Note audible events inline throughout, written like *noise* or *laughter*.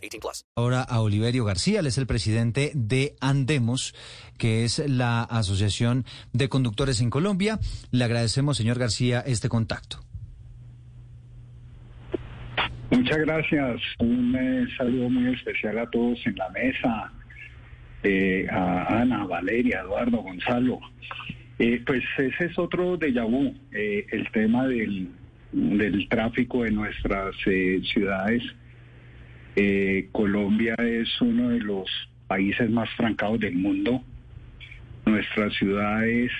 18 plus. Ahora a Oliverio García, él es el presidente de Andemos, que es la Asociación de Conductores en Colombia. Le agradecemos, señor García, este contacto. Muchas gracias. Un eh, saludo muy especial a todos en la mesa, eh, a Ana, Valeria, Eduardo, Gonzalo. Eh, pues ese es otro déjà vu, eh, el tema del, del tráfico en nuestras eh, ciudades. Eh, Colombia es uno de los países más trancados del mundo. Nuestras ciudades,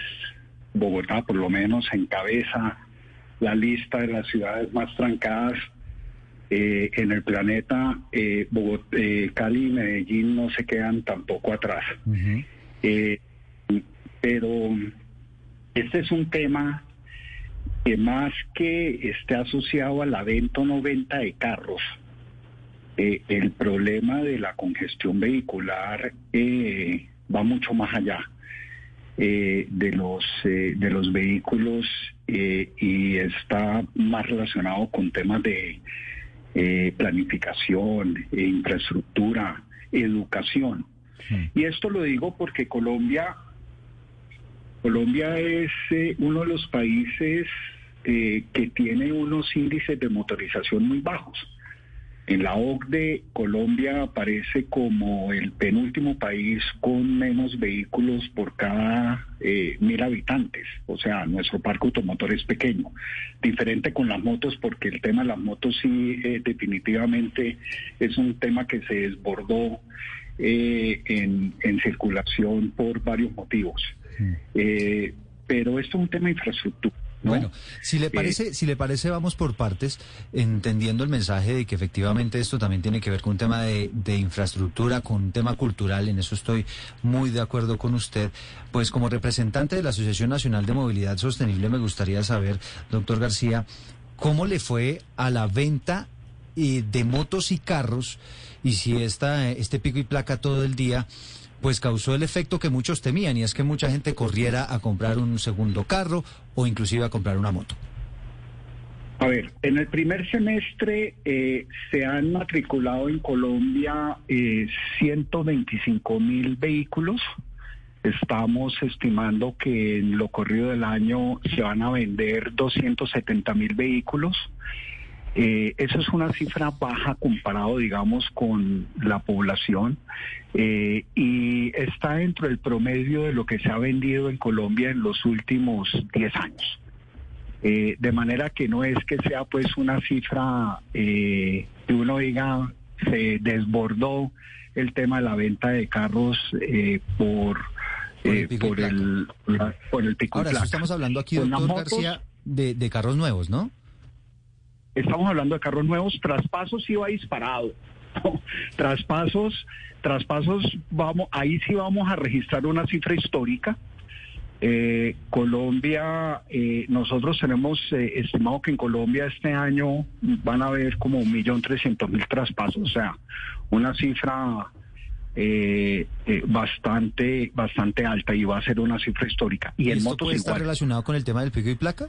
Bogotá por lo menos, encabeza la lista de las ciudades más trancadas eh, en el planeta. Eh, Bogot- eh, Cali y Medellín no se quedan tampoco atrás. Pero este es un tema que más que esté asociado a la venta o no venta de carros, eh, el problema de la congestión vehicular eh, va mucho más allá eh, de los eh, de los vehículos eh, y está más relacionado con temas de planificación, infraestructura, educación. Y esto lo digo porque Colombia Colombia es uno de los países que tiene unos índices de motorización muy bajos. En la OCDE, Colombia aparece como el penúltimo país con menos vehículos por cada eh, mil habitantes. O sea, nuestro parque automotor es pequeño. Diferente con las motos, porque el tema de las motos sí eh, definitivamente es un tema que se desbordó eh, en, en circulación por varios motivos. Eh, pero esto es un tema de infraestructura. ¿No? Bueno, si le parece, si le parece, vamos por partes, entendiendo el mensaje de que efectivamente esto también tiene que ver con un tema de, de infraestructura, con un tema cultural, en eso estoy muy de acuerdo con usted. Pues como representante de la Asociación Nacional de Movilidad Sostenible, me gustaría saber, doctor García, cómo le fue a la venta eh, de motos y carros y si esta, este pico y placa todo el día pues causó el efecto que muchos temían y es que mucha gente corriera a comprar un segundo carro o inclusive a comprar una moto. A ver, en el primer semestre eh, se han matriculado en Colombia eh, 125 mil vehículos. Estamos estimando que en lo corrido del año se van a vender 270 mil vehículos. Eh, eso es una cifra baja comparado, digamos, con la población eh, y está dentro del promedio de lo que se ha vendido en Colombia en los últimos 10 años. Eh, de manera que no es que sea pues una cifra eh, que uno diga se desbordó el tema de la venta de carros eh, por Por el por el por el pico Ahora, eso estamos hablando aquí, doctor motos, García, de, de carros nuevos, ¿no? Estamos hablando de carros nuevos, traspasos va disparado. traspasos, traspasos, vamos, ahí sí vamos a registrar una cifra histórica. Eh, Colombia, eh, nosotros tenemos eh, estimado que en Colombia este año van a haber como un millón trescientos mil traspasos, o sea, una cifra eh, eh, bastante, bastante alta y va a ser una cifra histórica. Y en ¿Esto motos puede estar igual. relacionado con el tema del pico y placa?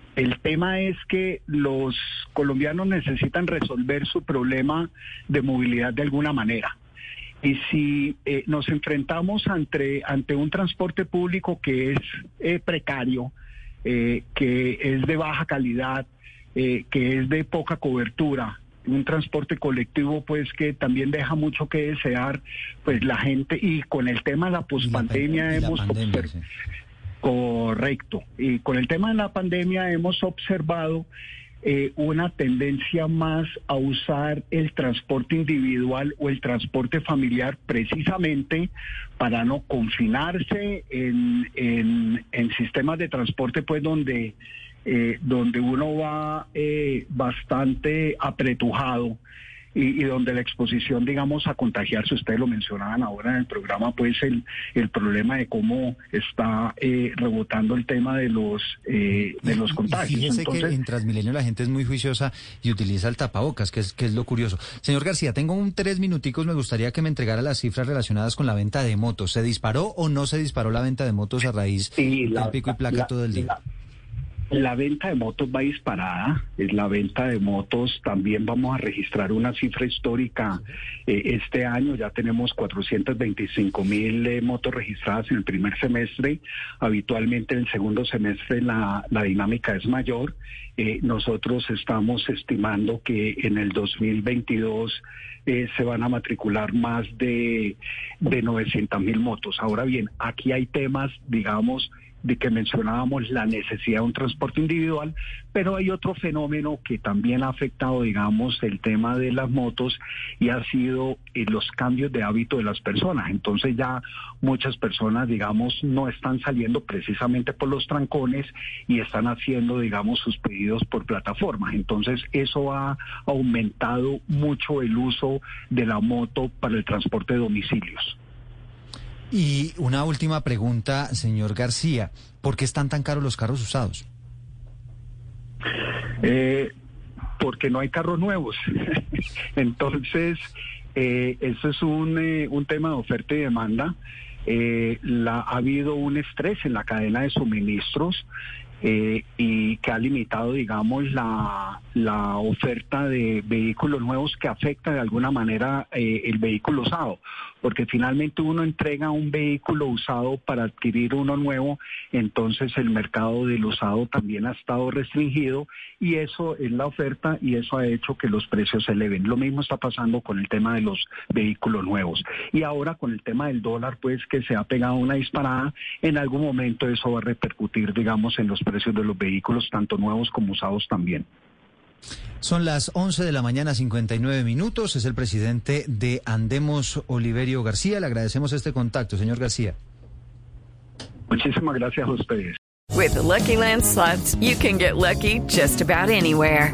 el tema es que los colombianos necesitan resolver su problema de movilidad de alguna manera. Y si eh, nos enfrentamos ante, ante un transporte público que es eh, precario, eh, que es de baja calidad, eh, que es de poca cobertura, un transporte colectivo pues que también deja mucho que desear, pues la gente y con el tema de la pospandemia hemos correcto. Y con el tema de la pandemia hemos observado eh, una tendencia más a usar el transporte individual o el transporte familiar precisamente para no confinarse en, en, sistemas de transporte pues donde eh, donde uno va eh, bastante apretujado y, donde la exposición, digamos, a contagiarse, ustedes lo mencionaban ahora en el programa, pues el, el problema de cómo está eh, rebotando el tema de los de los contagios. fíjese que en Transmilenio la gente es muy juiciosa y utiliza el tapabocas, que es, que es lo curioso. Señor García, tengo un tres minuticos, me gustaría que me entregara las cifras relacionadas con la venta de motos. ¿Se disparó o no se disparó la venta de motos a raíz del pico y placa todo el día? La venta de motos va disparada, es la venta de motos, también vamos a registrar una cifra histórica eh, este año, ya tenemos 425 mil eh, motos registradas en el primer semestre, habitualmente en el segundo semestre la, la dinámica es mayor, eh, nosotros estamos estimando que en el 2022 se van a matricular más de, de 900 mil motos. Ahora bien, aquí hay temas, digamos, de que mencionábamos la necesidad de un transporte individual, pero hay otro fenómeno que también ha afectado, digamos, el tema de las motos y ha sido eh, los cambios de hábito de las personas. Entonces ya muchas personas, digamos, no están saliendo precisamente por los trancones y están haciendo, digamos, sus pedidos por plataformas. Entonces eso ha aumentado mucho el uso de la moto para el transporte de domicilios. Y una última pregunta, señor García. ¿Por qué están tan caros los carros usados? Eh, porque no hay carros nuevos. *laughs* Entonces, eh, eso es un, eh, un tema de oferta y demanda. Eh, la, ha habido un estrés en la cadena de suministros eh, y que ha limitado, digamos, la, la oferta de vehículos nuevos que afecta de alguna manera eh, el vehículo usado, porque finalmente uno entrega un vehículo usado para adquirir uno nuevo, entonces el mercado del usado también ha estado restringido y eso es la oferta y eso ha hecho que los precios se eleven. Lo mismo está pasando con el tema de los vehículos nuevos. Y ahora con el tema del dólar, pues que se ha pegado una disparada, en algún momento eso va a repercutir, digamos, en los precios de los vehículos, tanto nuevos como usados también. Son las 11 de la mañana, 59 minutos. Es el presidente de Andemos, Oliverio García. Le agradecemos este contacto, señor García. Muchísimas gracias a ustedes. With the Lucky Land slots, you can get lucky just about anywhere.